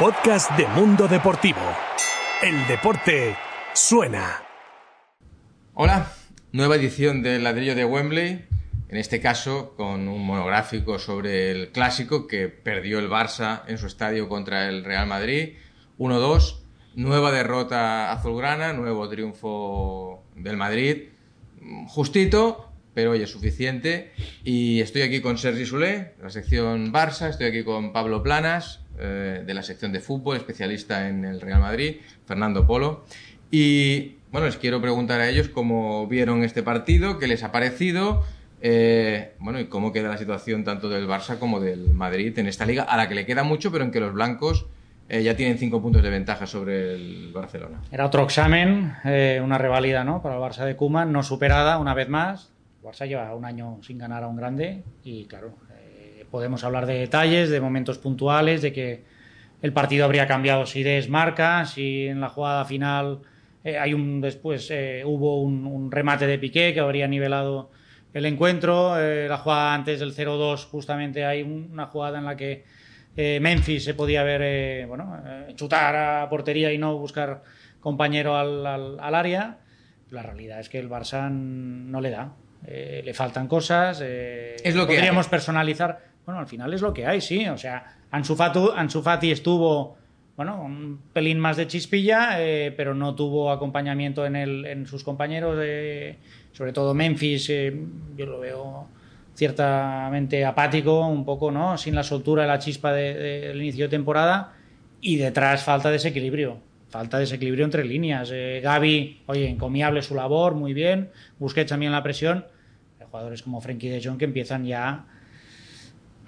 podcast de Mundo Deportivo. El deporte suena. Hola, nueva edición del ladrillo de Wembley, en este caso con un monográfico sobre el clásico que perdió el Barça en su estadio contra el Real Madrid, 1-2, nueva derrota azulgrana, nuevo triunfo del Madrid, justito, pero oye, suficiente. Y estoy aquí con Sergi Solé, de la sección Barça, estoy aquí con Pablo Planas, eh, de la sección de fútbol, especialista en el Real Madrid, Fernando Polo. Y bueno, les quiero preguntar a ellos cómo vieron este partido, qué les ha parecido, eh, bueno, y cómo queda la situación tanto del Barça como del Madrid en esta liga, a la que le queda mucho, pero en que los blancos eh, ya tienen cinco puntos de ventaja sobre el Barcelona. Era otro examen, eh, una reválida ¿no? para el Barça de Koeman, no superada una vez más. Barça lleva un año sin ganar a un grande y claro, podemos hablar de detalles, de momentos puntuales, de que el partido habría cambiado si desmarca, si en la jugada final hay un después hubo un, un, remate de Piqué que habría nivelado el encuentro, la jugada antes del 0-2 justamente hay una jugada en la que eh, Memphis se podía ver, eh, bueno, eh, chutar a portería y no buscar compañero al, al, área. La realidad es que el Barça no le da. le faltan cosas. es lo que podríamos personalizar. Bueno, al final es lo que hay, sí. O sea, Ansu Fati, estuvo bueno, un pelín más de chispilla, pero no tuvo acompañamiento en, el, en sus compañeros, sobre todo Memphis, yo lo veo ciertamente apático, un poco, ¿no? Sin la soltura, la chispa del inicio de temporada y detrás falta desequilibrio. Falta desequilibrio entre líneas. Eh, Gaby, oye, encomiable su labor, muy bien. Busquets también la presión. Jugadores como Frenkie de Jong que empiezan ya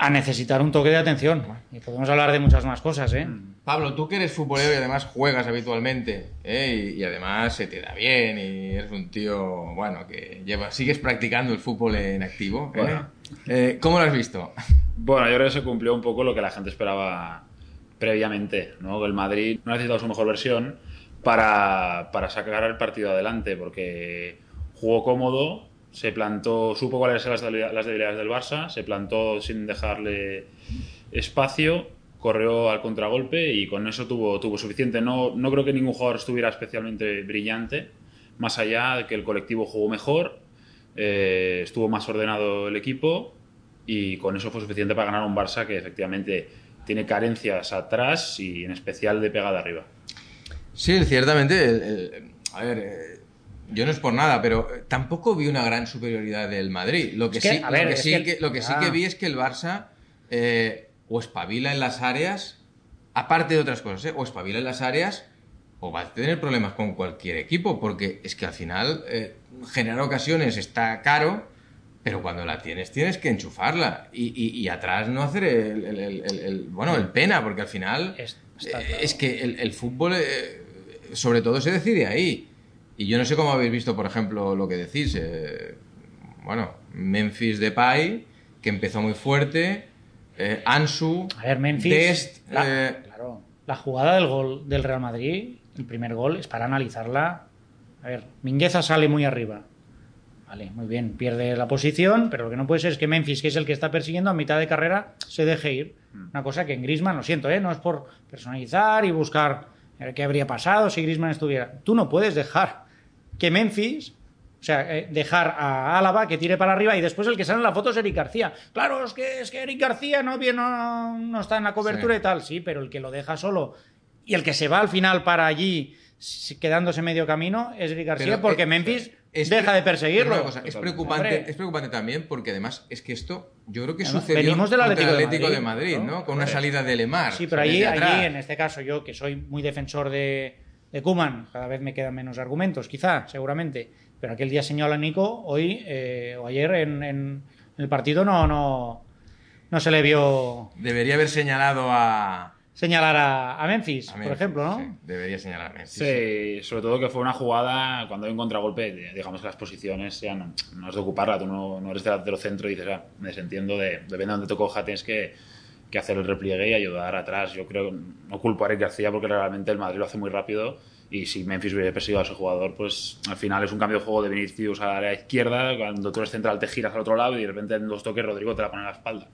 a necesitar un toque de atención. Y podemos hablar de muchas más cosas, ¿eh? Mm. Pablo, tú que eres futbolero y además juegas habitualmente, ¿eh? y, además se te da bien y eres un tío, bueno, que lleva, sigues practicando el fútbol en activo. ¿eh? Eh, ¿Cómo lo has visto? Bueno, yo creo que se cumplió un poco lo que la gente esperaba previamente, ¿no? El Madrid no ha necesitado su mejor versión para, para sacar el partido adelante, porque jugó cómodo, se plantó, supo cuáles eran las debilidades del Barça, se plantó sin dejarle espacio, corrió al contragolpe y con eso tuvo, suficiente. No, no creo que ningún jugador estuviera especialmente brillante, más allá de que el colectivo jugó mejor, eh, estuvo más ordenado el equipo y con eso fue suficiente para ganar un Barça que efectivamente tiene carencias atrás y en especial de pegada arriba. Sí, ciertamente. a ver, eh, yo no es por nada, pero eh, tampoco vi una gran superioridad del Madrid. Lo que, sí, que, que vi es que el Barça eh, o espabila en las áreas, aparte de otras cosas, ¿eh? o espabila en las áreas o va a tener problemas con cualquier equipo, porque es que al final generar ocasiones está caro, pero cuando la tienes tienes que enchufarla y, atrás no hacer el, bueno el pena, porque al final es, es que el, fútbol sobre todo se decide ahí. Y yo no sé cómo habéis visto, por ejemplo, lo que decís. Eh, bueno, Memphis Depay, que empezó muy fuerte. Eh, Ansu. A ver, Memphis. la, eh, claro, la jugada del gol del Real Madrid, el primer gol, es para analizarla. A ver, Mingueza sale muy arriba. Vale, muy bien, pierde la posición, pero lo que no puede ser es que Memphis, que es el que está persiguiendo a mitad de carrera, se deje ir. Mm. Una cosa que en Grisman, lo siento, ¿eh? no es por personalizar y buscar qué habría pasado si Grisman estuviera. Tú no puedes dejar que Memphis, o sea, eh, dejar a Álava que tire para arriba y después el que sale en la foto es Eric García. Claro, es que, es que Eric García no, no, no está en la cobertura y tal, sí, pero el que lo deja solo y el que se va al final para allí quedándose medio camino es Eric García porque eh, Memphis deja de perseguirlo. es, preocupante, es preocupante también porque además es que esto yo creo que sucedió Venimos del Atlético, de Madrid, ¿no? Con una salida de Lemar. Sí, pero allí, allí, en este caso, yo que soy muy defensor de, de Kuman, cada vez me quedan menos argumentos, quizá, seguramente. Pero aquel día señala Nico, hoy eh, o ayer en, el partido no, no, no se le vio. Debería haber señalado a. Señalar a, Memphis, por ejemplo, ¿no? Sí, debería señalar a Memphis. Sí, sobre todo que fue una jugada cuando hay un contragolpe, digamos que las posiciones sean, no, es de ocuparla, tú no, no eres delantero centro y dices, ah, me desentiendo de, depende de dónde te coja, tienes que que hacer el repliegue y ayudar atrás. Yo creo, no culpo a Eric García porque realmente el Madrid lo hace muy rápido y si Memphis hubiera perseguido a ese jugador, pues al final es un cambio de juego de Vinicius a la izquierda, cuando tú eres central te giras al otro lado y de repente en dos toques Rodrigo te la pone a la espalda.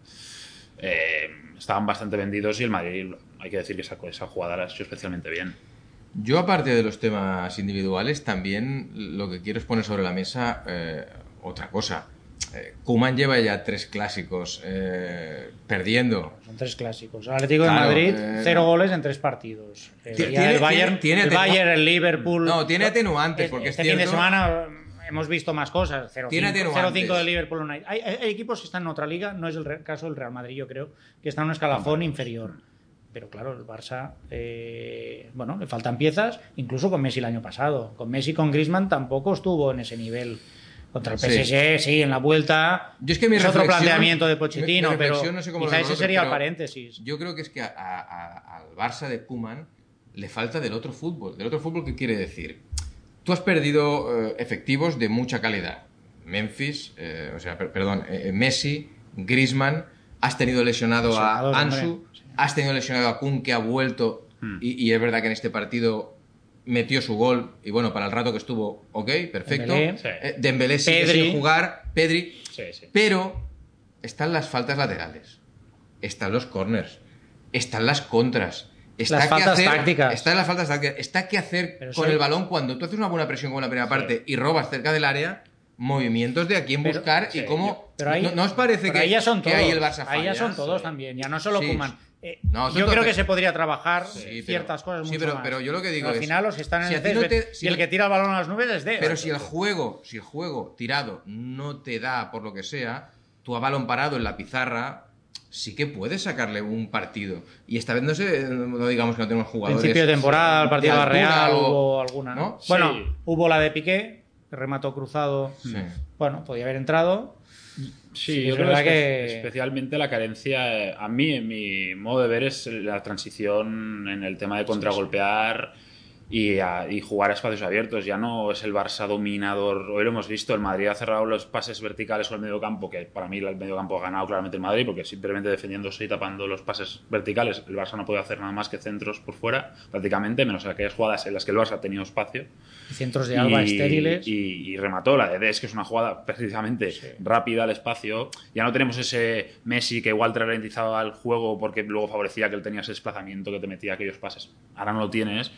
eh, estaban bastante vendidos y el Madrid, hay que decir que esa, esa jugada la ha hecho especialmente bien. Yo, aparte de los temas individuales, también lo que quiero es poner sobre la mesa eh, otra cosa. Eh, Kuman lleva ya tres clásicos eh, perdiendo. Son tres clásicos. El Atlético de Madrid, cero goles en tres partidos. Tiene, el Bayern, tiene, el, Bayern el Liverpool. No, tiene atenuantes. Porque este es fin de semana hemos visto más cosas. 0-5 de Liverpool Hay, hay, equipos que están en otra liga, no es el caso del Real Madrid, yo creo, que está en un escalafón inferior. Pero claro, el Barça, eh, bueno, le faltan piezas, incluso con Messi el año pasado. Con Messi con Griezmann tampoco estuvo en ese nivel. Contra el PSG, sí, en la vuelta. Yo es que mi es otro planteamiento de Pochettino, pero no sé quizá ese sería el paréntesis. Yo creo que es que al Barça de Kuman le falta del otro fútbol. ¿Del otro fútbol qué quiere decir? Tú has perdido eh, efectivos de mucha calidad. Memphis, eh, o sea, perdón, Messi, Griezmann, has tenido lesionado a Ansu, Has tenido lesionado a Kun que ha vuelto hmm. y, es verdad que en este partido metió su gol y bueno, para el rato que estuvo, ok, perfecto. Dembélé, eh, sigue sin jugar, Pedri, pero están las faltas laterales, están los corners, están las contras. Está las faltas tácticas. Están las faltas tácticas. Está que hacer con el balón cuando tú haces una buena presión con la primera parte y robas cerca del área movimientos de a quién buscar y cómo. no, os parece que, ahí son que ahí el Barça Ahí ya son todos también, ya no solo Kuman. Eh, yo creo que se podría trabajar ciertas cosas mucho sí, pero, más. pero yo lo que digo al final los están en el y el que tira el balón a las nubes es de. Pero si el juego, si el juego tirado no te da por lo que sea, tú a balón parado en la pizarra sí que puedes sacarle un partido. Y esta vez no sé, no digamos que no tenemos jugadores. Principio de temporada, el partido de Real hubo alguna, ¿no? Bueno, hubo la de Piqué, que remató cruzado. Bueno, podía haber entrado. Sí, yo creo que, especialmente la carencia, a mí, en mi modo de ver, es la transición en el tema de contragolpear y, y, jugar a espacios abiertos. Ya no es el Barça dominador. Hoy lo hemos visto, el Madrid ha cerrado los pases verticales con el medio campo, que para mí el medio campo ha ganado claramente el Madrid, porque simplemente defendiéndose y tapando los pases verticales, el Barça no puede hacer nada más que centros por fuera, prácticamente, menos aquellas jugadas en las que el Barça ha tenido espacio. Centros de Alba estériles. Y, remató la de Des, que es una jugada precisamente rápida al espacio. Ya no tenemos ese Messi que igual te ralentizaba el juego porque luego favorecía que él tenía ese desplazamiento que te metía aquellos pases. Ahora no lo tienes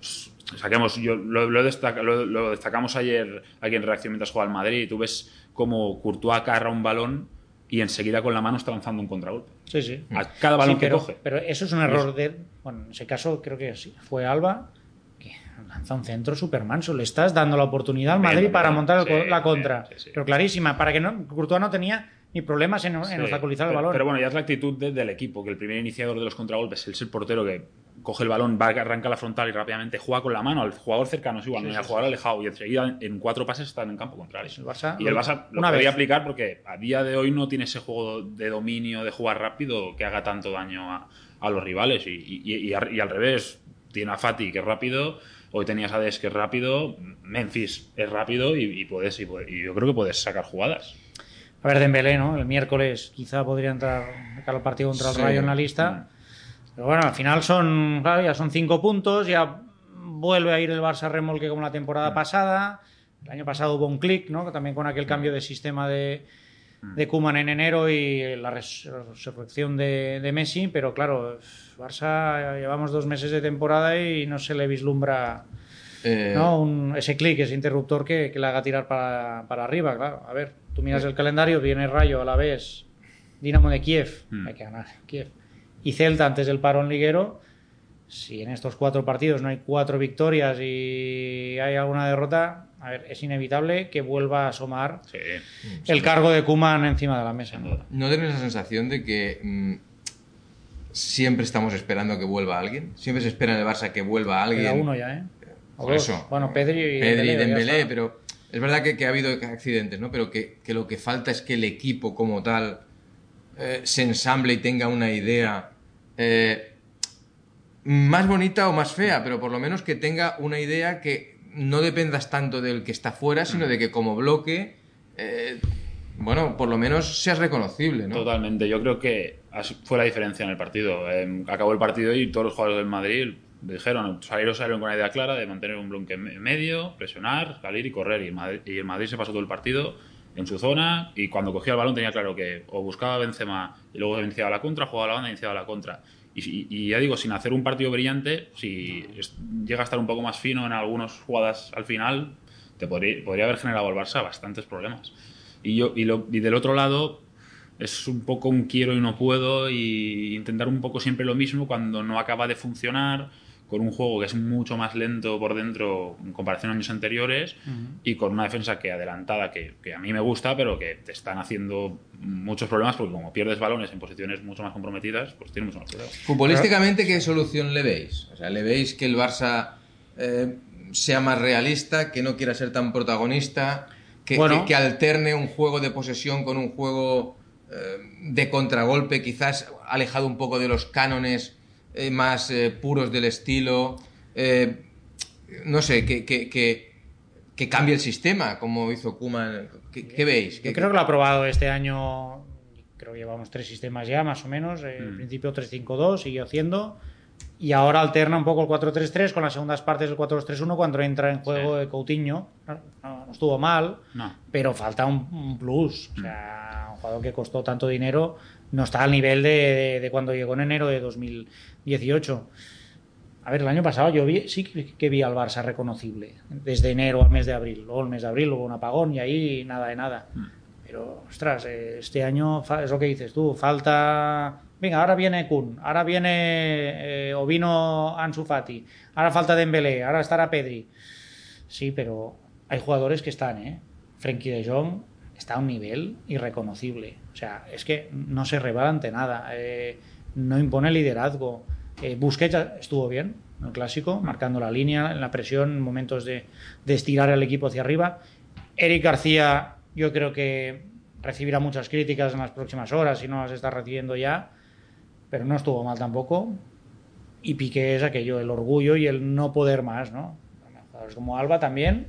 saquemos, yo lo, lo, destacamos ayer aquí en reacción mientras juega el Madrid y tú ves cómo Courtois agarra un balón y enseguida con la mano está lanzando un contragolpe. Sí, sí. A cada balón que coge. Pero eso es un error de. Bueno, en ese caso creo que sí. Fue Alba que lanza un centro super manso. Le estás dando la oportunidad al Madrid para montar la contra. pero clarísima, para que no. Courtois no tenía ni problemas en, en obstaculizar el balón. Pero bueno, ya es la actitud del equipo, que el primer iniciador de los contragolpes es el portero que coge el balón, va, arranca la frontal y rápidamente juega con la mano. Al jugador cercano, es igual, no al jugador alejado. Y enseguida en cuatro pases están en campo contrario. El Barça, y el Barça lo podría aplicar porque a día de hoy no tiene ese juego de dominio, de jugar rápido que haga tanto daño a, los rivales. Y, al revés, tiene a Fati que es rápido, hoy tenías a Des que es rápido, Memphis es rápido y, puedes, y, yo creo que puedes sacar jugadas. A ver, Dembélé, ¿no? El miércoles quizá podría entrar al partido contra el Rayo en la lista. Mm. Pero bueno, al final son, claro, ya son cinco puntos, ya vuelve a ir el Barça remolque como la temporada mm. pasada. El año pasado hubo un clic, ¿no? También con aquel cambio de sistema de, de Kuman en enero y la resurrección de, Messi, pero claro, Barça llevamos dos meses de temporada y no se le vislumbra eh, ¿no? ese clic, ese interruptor que, le haga tirar para, para, arriba, claro. A ver, tú miras el calendario, viene Rayo a la vez, Dinamo de Kiev, mm. hay que ganar Kiev y Celta antes del parón liguero, si en estos cuatro partidos no hay cuatro victorias y hay alguna derrota, a ver, es inevitable que vuelva a asomar el cargo de Kuman encima de la mesa. ¿No, ¿No tienes la sensación de que mm, siempre estamos esperando que vuelva alguien? Siempre se espera en el Barça que vuelva alguien. Era uno ya, ¿eh? Por eso. Bueno, Pedri y Pedri Dembélé, pero es verdad que, ha habido accidentes, ¿no? Pero que, que, lo que falta es que el equipo como tal eh, se ensamble y tenga una idea eh, más bonita o más fea, pero por lo menos que tenga una idea que no dependas tanto del que está fuera, sino de que como bloque, eh, bueno, por lo menos seas reconocible, ¿no? Totalmente, yo creo que fue la diferencia en el partido. Em, acabó el partido y todos los jugadores del Madrid dijeron, salieron, salieron con una idea clara de mantener un bloque medio, presionar, salir y correr. Y Madrid, y el Madrid se pasó todo el partido en su zona y cuando cogía el balón tenía claro que o buscaba Benzema y luego iniciaba la contra, jugaba la banda y iniciaba la contra. Y, ya digo, sin hacer un partido brillante, si llega a estar un poco más fino en algunas jugadas al final, te podría, podría haber generado al Barça bastantes problemas. Y, yo, y, lo, y del otro lado, es un poco un quiero y no puedo y intentar un poco siempre lo mismo cuando no acaba de funcionar con un juego que es mucho más lento por dentro en comparación a años anteriores y con una defensa que adelantada que, que, a mí me gusta pero que te están haciendo muchos problemas porque como pierdes balones en posiciones mucho más comprometidas pues tiene mucho más cuidado. Futbolísticamente ¿qué solución le veis? O sea, ¿le veis que el Barça eh, sea más realista, que no quiera ser tan protagonista, que, que, alterne un juego de posesión con un juego eh, de contragolpe quizás alejado un poco de los cánones eh, más eh, puros del estilo. Eh, no sé, que, que, que, cambie el sistema, como hizo Kuman. ¿Qué, veis? Yo creo que lo ha probado este año. Creo que llevamos tres sistemas ya, más o menos. En mm. principio 3-5-2, siguió haciendo. Y ahora alterna un poco el 4-3-3 con las segundas partes del 4-2-3-1 cuando entra en juego de Coutinho. No, estuvo mal, pero falta un, plus. O sea, un jugador que costó tanto dinero no está al nivel de, de, cuando llegó en enero de 2018. A ver, el año pasado yo vi, sí que vi al Barça reconocible, desde enero al mes de abril. Luego el mes de abril hubo un apagón y ahí nada de nada. Mm. Pero, ostras, eh, este año es lo que dices tú, falta... Venga, ahora viene Kun, ahora viene eh, o vino Ansu Fati, ahora falta Dembélé, ahora estará Pedri. Sí, pero hay jugadores que están, ¿eh? Frenkie de Jong está a un nivel irreconocible. O sea, es que no se rebala ante nada, eh, no impone liderazgo. Eh, Busquets estuvo bien, el clásico, marcando la línea, en la presión, en momentos de, estirar el equipo hacia arriba. Eric García, yo creo que recibirá muchas críticas en las próximas horas, si no las está recibiendo ya, pero no estuvo mal tampoco. Y Piqué es aquello, el orgullo y el no poder más, ¿no? Como Alba también,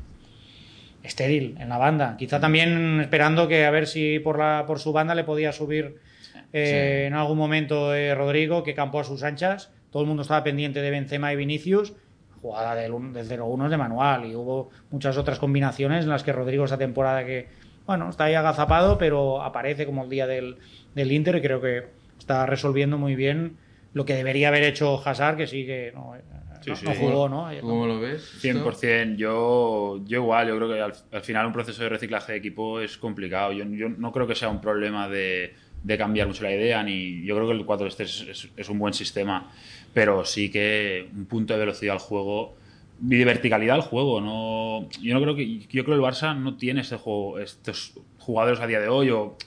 estéril en la banda. Quizá también esperando que a ver si por, la, por su banda le podía subir eh, en algún momento eh, Rodrigo, que campó a sus anchas. Todo el mundo estaba pendiente de Benzema y Vinicius. Jugada del, del 0-1 de manual y hubo muchas otras combinaciones en las que Rodrigo esa temporada que, bueno, está ahí agazapado, pero aparece como el día del, del Inter y creo que está resolviendo muy bien lo que debería haber hecho Hazard, que sí que no, no, jugó, ¿no? ¿Cómo lo ves? 100%. Yo, yo igual, yo creo que al, final un proceso de reciclaje de equipo es complicado. Yo, yo no creo que sea un problema de, de, cambiar mucho la idea, ni yo creo que el 4 este es, es, un buen sistema, pero sí que un punto de velocidad al juego y de verticalidad al juego. No, yo no creo que yo creo que el Barça no tiene este juego, estos jugadores a día de hoy o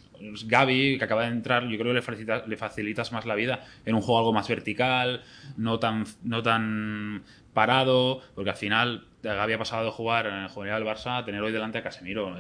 Gaby, que acaba de entrar, yo creo que le, le facilitas más la vida en un juego algo más vertical, no tan, no tan parado, porque al final Gaby ha pasado de jugar en el juvenil del Barça a tener hoy delante a Casemiro.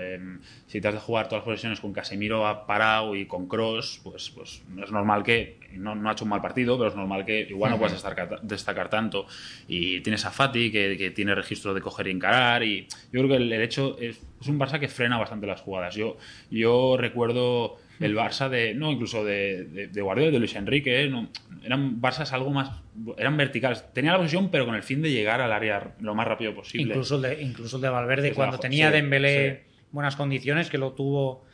si te has de jugar todas las posiciones con Casemiro parado y con Cross, pues, pues es normal que, no, no, ha hecho un mal partido, pero es normal que igual no puedas destacar, tanto. Y tienes a Fati, que, tiene registro de coger y encarar, y yo creo que el, hecho es, es, un Barça que frena bastante las jugadas. Yo, yo recuerdo el Barça de, no, incluso de, de, de Guardiola, de Luis Enrique, no, eran Barças algo más, eran verticales. Tenía la posición, pero con el fin de llegar al área lo más rápido posible. Incluso el de, incluso de Valverde, cuando tenía Dembélé buenas condiciones, que lo tuvo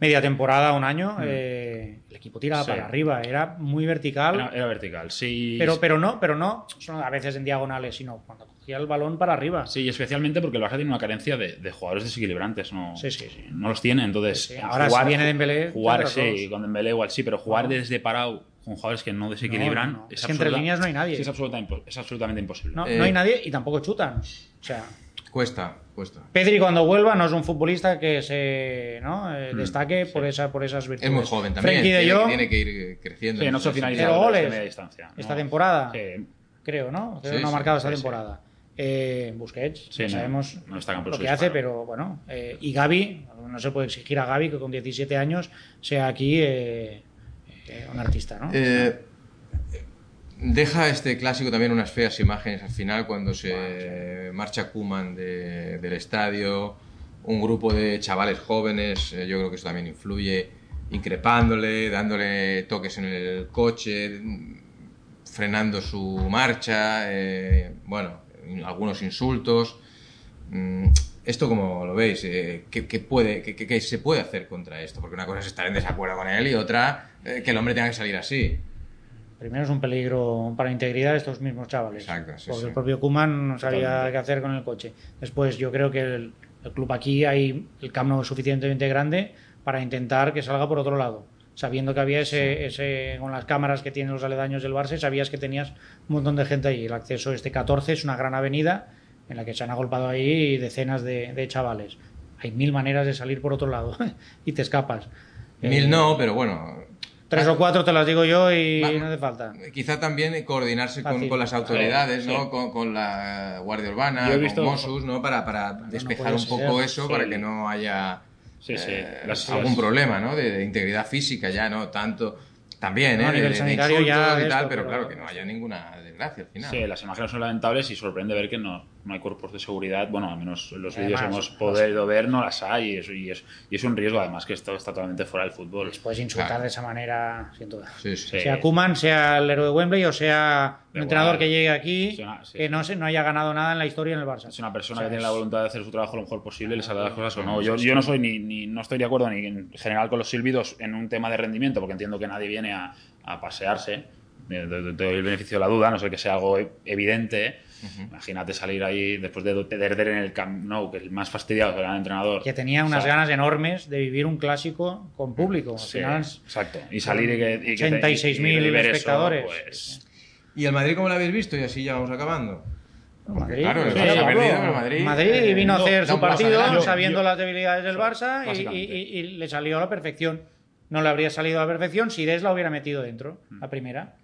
media temporada, un año, mm. eh, el equipo tiraba para arriba, era muy vertical. Era, vertical, sí. Pero, pero no, pero no a veces en diagonales, sino cuando cogía el balón para arriba. Sí, especialmente porque el Barça tiene una carencia de, jugadores desequilibrantes, no, sí, sí, no los tiene, entonces... Ahora jugar, si viene Dembélé... Jugar, sí, con Dembélé igual sí, pero jugar desde parado con jugadores que no desequilibran... Es, que entre líneas no hay nadie. es, es absolutamente imposible. No, no hay nadie y tampoco chutan. O sea... Cuesta, cuesta. Pedri cuando vuelva no es un futbolista que se ¿no? Eh, mm, destaque por, esa, por esas virtudes. Es muy joven también. Tiene, de tiene, que ir creciendo. Sí, no se finalizado goles media distancia. Esta temporada. Creo, ¿no? Creo no ha marcado esta temporada. Eh, Busquets, sabemos lo que hace, pero bueno. Eh, y Gaby, no se puede exigir a Gaby que con 17 años sea aquí eh, un artista, ¿no? Deja este clásico también unas feas imágenes al final cuando se marcha Kuman del estadio, un grupo de chavales jóvenes, eh, yo creo que eso también influye, increpándole, dándole toques en el coche, frenando su marcha, eh, bueno, algunos insultos. Mm, ¿Esto cómo lo veis? Eh, ¿qué, puede, qué, se puede hacer contra esto? Porque una cosa es estar en desacuerdo con él y otra eh, que el hombre tenga que salir así. Primero es un peligro para la integridad de estos mismos chavales. Exacto, porque el propio Kuman no sabía qué hacer con el coche. Después yo creo que el, club aquí hay el camino suficientemente grande para intentar que salga por otro lado. Sabiendo que había ese, ese, con las cámaras que tienen los aledaños del Barça, sabías que tenías un montón de gente ahí. El acceso este 14 es una gran avenida en la que se han agolpado ahí decenas de, chavales. Hay mil maneras de salir por otro lado y te escapas. Mil no, pero bueno. Tres o cuatro te las digo yo y no hace falta. Quizá también coordinarse con, con, las autoridades, ¿no? Con, la Guardia Urbana, con Mossos, ¿no? Para, para despejar un poco eso, para que no haya eh, algún problema, ¿no? De, de, integridad física ya, ¿no? Tanto también, ¿eh? a nivel sanitario ya y tal, pero, claro, que no haya ninguna desgracia al final. Sí, las imágenes son lamentables y sorprende ver que no, no hay cuerpos de seguridad. Bueno, al menos en los vídeos hemos podido ver, no las hay y es, y, es, y es un riesgo, además, que esto está totalmente fuera del fútbol. Les puedes insultar de esa manera, sin duda. Sea Kuman, sea el héroe de Wembley o sea un entrenador que llegue aquí que no, se, no haya ganado nada en la historia en el Barça. Es una persona que tiene la voluntad de hacer su trabajo lo mejor posible, le sale las cosas o no. Yo, yo no soy ni, ni, no estoy de acuerdo ni en general con los silbidos en un tema de rendimiento, porque entiendo que nadie viene a a pasearse. Te doy el beneficio de la duda, no sé que sea algo evidente. Imagínate salir ahí después de perder en el Camp Nou, que es el más fastidiado el entrenador. Que tenía unas ganas enormes de vivir un clásico con público. exacto. Y salir y que. Y 86.000 espectadores. Pues... ¿Y el Madrid cómo lo habéis visto? Y así ya vamos acabando. Madrid, Madrid, vino a hacer su partido sabiendo las debilidades del Barça y, le salió a la perfección no le habría salido a la perfección si Des la hubiera metido dentro, la primera.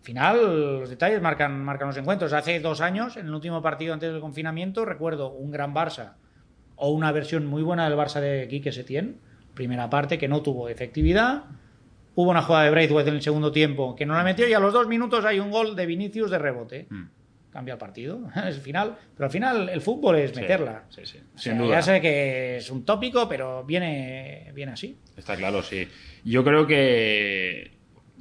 Al final, los detalles marcan, marcan los encuentros. Hace dos años, en el último partido antes del confinamiento, recuerdo un gran Barça o una versión muy buena del Barça de Quique Setién, primera parte que no tuvo efectividad. Hubo una jugada de Braithwaite en el segundo tiempo que no la metió y a los dos minutos hay un gol de Vinicius de rebote. Mm cambia el partido, es el final. Pero al final el fútbol es meterla. Sí, sí, Sin duda. Ya sé que es un tópico, pero viene, viene así. Está claro, sí. Yo creo que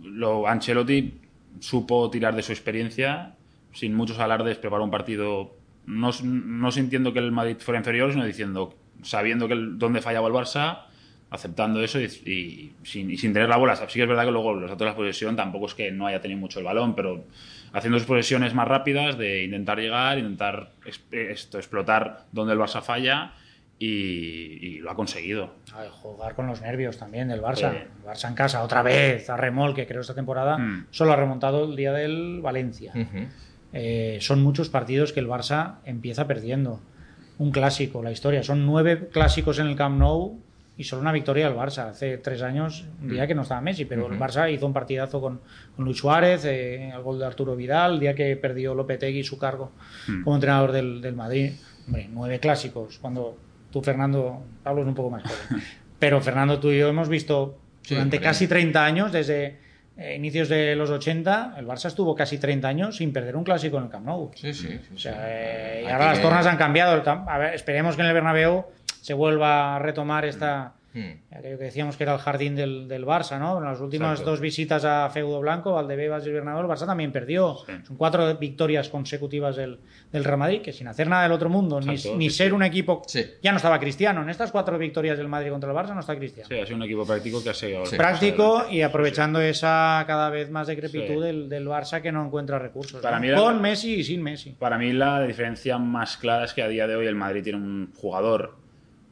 lo Ancelotti supo tirar de su experiencia, sin muchos alardes, preparó un partido no, no sintiendo que el Madrid fuera inferior, sino diciendo, sabiendo que el, dónde fallaba el Barça, aceptando eso y, sin, tener la bola. Sí que es verdad que luego los datos de la posesión tampoco es que no haya tenido mucho el balón, pero haciendo sus posesiones más rápidas de intentar llegar, intentar esto, explotar donde el Barça falla y, lo ha conseguido. jugar con los nervios también del Barça. El Barça en casa otra vez a remolque, creo esta temporada, mm. solo ha remontado el día del Valencia. Eh, son muchos partidos que el Barça empieza perdiendo. Un clásico, la historia. Son nueve clásicos en el Camp Nou y solo una victoria del Barça. Hace tres años, un día mm. que no estaba Messi, pero el Barça hizo un partidazo con, con Luis Suárez, eh, el gol de Arturo Vidal, el día que perdió Lopetegui su cargo mm. como entrenador del, del, Madrid. Hombre, nueve clásicos, cuando tú, Fernando, Pablo es un poco más joven, pero Fernando, tú y yo hemos visto durante casi 30 años, desde eh, inicios de los 80, el Barça estuvo casi 30 años sin perder un clásico en el Camp Nou. Sí, sí. o sea, eh, y ahora las tornas han cambiado. A ver, esperemos que en el Bernabéu se vuelva a retomar esta, hmm. aquello que decíamos que era el jardín del, del Barça, ¿no? En las últimas dos visitas a Feudo Blanco, Valdebebas y el Bernabéu, el Barça también perdió. Son cuatro victorias consecutivas del, del, Real Madrid, que sin hacer nada del otro mundo, ni, ni ser un equipo... Ya no estaba Cristiano. En estas cuatro victorias del Madrid contra el Barça no está Cristiano. Sí, ha sido un equipo práctico que ha seguido... Práctico y aprovechando esa cada vez más decrepitud del, del, Barça que no encuentra recursos. Con Messi y sin Messi. Para mí la diferencia más clara es que a día de hoy el Madrid tiene un jugador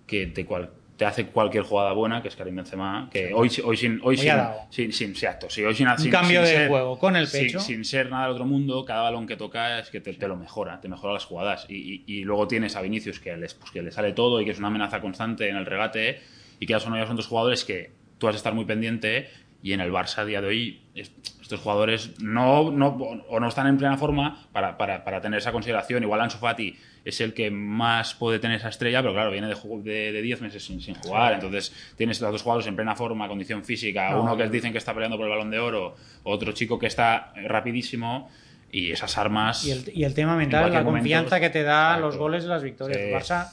que cual, te hace cualquier jugada buena, que es Karim Benzema, que hoy, hoy sin... Hoy, sin, sin, exacto, sí, hoy sin, Un cambio de juego con el pecho. Sin, ser nada del otro mundo, cada balón que toca es que te, te lo mejora, te mejora las jugadas. Y, y, luego tienes a Vinicius que, les, pues, que le sale todo y que es una amenaza constante en el regate, y que ya son, ya son dos jugadores que tú vas a estar muy pendiente y en el Barça a día de hoy estos jugadores no, no, o no están en plena forma para, para, para, tener esa consideración. Igual Ansu Fati es el que más puede tener esa estrella, pero claro, viene de 10 meses sin, sin, jugar. Entonces tienes a dos jugadores en plena forma, condición física, uno que dicen que está peleando por el balón de oro, otro chico que está rapidísimo y esas armas. Y el, y el tema mental, la confianza que te da los goles de las victorias. El Barça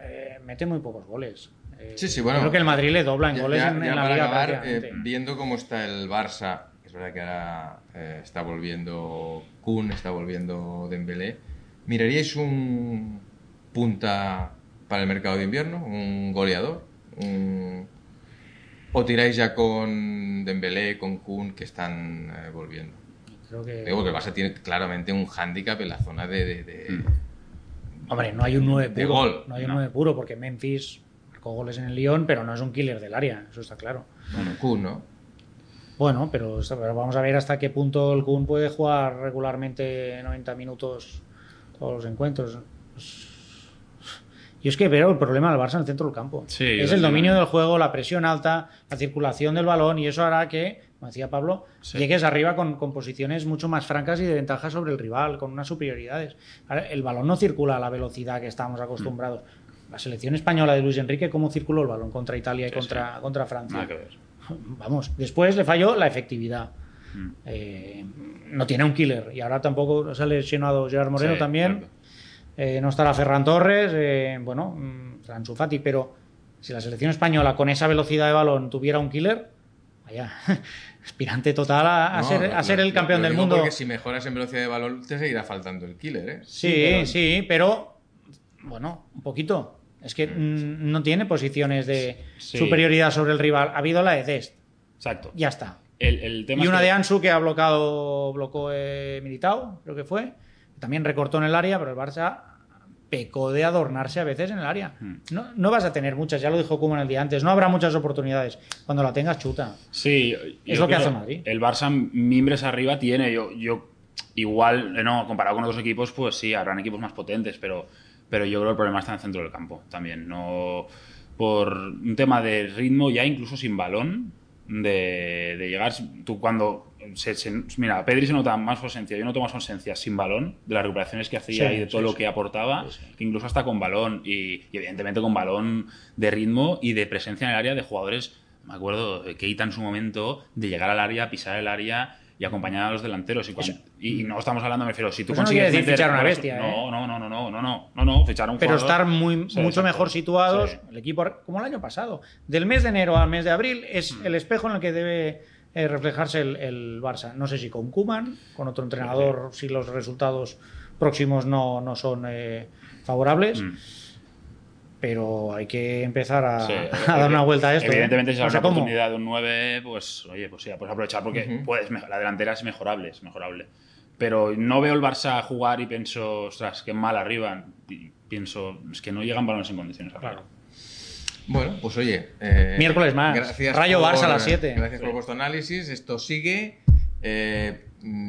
eh, mete muy pocos goles. Eh, sí, sí, bueno. Creo que el Madrid le dobla en goles en, la liga. Eh, viendo cómo está el Barça, es verdad que ahora está volviendo Kun, está volviendo Dembélé ¿Miraríais un punta para el mercado de invierno? ¿Un goleador? ¿O tiráis ya con Dembélé, con Kun, que están eh, volviendo? Creo que... Digo que el Barça tiene claramente un hándicap en la zona de... de- Mm. Hombre, no hay un 9 De puro. gol, no hay un no. 9 puro, porque Memphis marcó goles en el Lyon, pero no es un killer del área, eso está claro. Bueno, Kun, ¿no? Bueno, pero, pero vamos a ver hasta qué punto el Kun puede jugar regularmente 90 minutos todos los encuentros. Pues, Yo es que veo el problema del Barça en el centro del campo. Sí, es el dominio del juego, la presión alta, la circulación del balón y eso hará que, como decía Pablo, Sí. llegues arriba con, con posiciones mucho más francas y de ventaja sobre el rival, con unas superioridades. El balón no circula a la velocidad que estamos acostumbrados. La selección española de Luis Enrique, ¿cómo circuló el balón contra Italia y Sí, contra, contra Francia? Nada que ver. Vamos, después le falló la efectividad. Mm. Eh, no tiene un killer y ahora tampoco se ha lesionado Gerard Moreno Sí, también. Eh, no estará Ferran Torres, eh, bueno, mm, estará Ansu Fati, pero si la selección española con esa velocidad de balón tuviera un killer, vaya, aspirante total a, a No, ser, a ser lo- el campeón del mundo. Porque si mejoras en velocidad de balón, te seguirá faltando el killer, ¿eh? Sí, sí, pero bueno, un poquito. Es que mm, no tiene posiciones de Sí. superioridad sobre el rival. Ha habido la de Dest, Exacto. ya está. El, el tema Y es una que- de Ansu que ha bloqueado, bloqueó eh, Militao, creo que fue. También recortó en el área, pero el Barça pecó de adornarse a veces en el área. Hmm. No, no vas a tener muchas, ya lo dijo Koeman el día antes, no habrá muchas oportunidades. Cuando la tengas, chuta. Sí, Es lo que hace Madrid. El Barça mimbres arriba tiene, yo, yo igual, eh, no, comparado con otros equipos, pues sí, habrán equipos más potentes, pero, pero yo creo que el problema está en el centro del campo también. No por un tema de ritmo ya incluso sin balón, de, de llegar, tú cuando se, se- mira, Pedri se nota más ausencia, yo noto más ausencia sin balón, de las recuperaciones que hacía Sí, y de todo sí, lo que aportaba, Sí, que incluso hasta con balón y, y evidentemente con balón de ritmo y de presencia en el área de jugadores, me acuerdo, de Keita en su momento, de llegar al área, pisar el área y acompañar a los delanteros. Y, cuando- y no estamos hablando, me refiero, si tú Eso no consigues decir meter- fichar una bestia, No, ¿eh? no, no, no, no, no, no, no, no, fichar un Pero jugador- estar muy, Sí, mucho mejor situados, Sí. el equipo, como el año pasado. Del mes de enero al mes de abril es Mm. el espejo en el que debe eh, reflejarse el, el Barça. No sé si con Kuman, con otro entrenador, si los resultados próximos no, no son eh, favorables. Mm. Pero hay que empezar a, Sí, a dar una vuelta a esto. ¿eh? Evidentemente, si No hay sé una oportunidad de un 9, pues oye, pues sí, puedes aprovechar porque Ujú. puedes, mej- la delantera es mejorable, es mejorable. Pero no veo el Barça jugar y pienso, ostras, qué mal arriba. Y pienso, es que no llegan balones en condiciones. arriba. Claro. Bueno, pues oye. eh, Miércoles más. Gracias Rayo por- Barça a las 7. Gracias por vuestro análisis. Esto sigue. eh,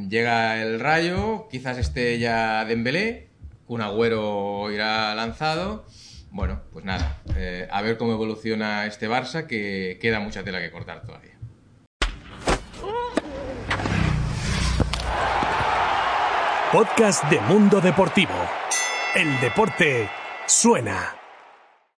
llega el Rayo. Quizás esté ya Dembélé. Un agüero irá lanzado. Bueno, pues nada. eh, a ver cómo evoluciona este Barça, que queda mucha tela que cortar todavía. Podcast de Mundo Deportivo. El deporte suena.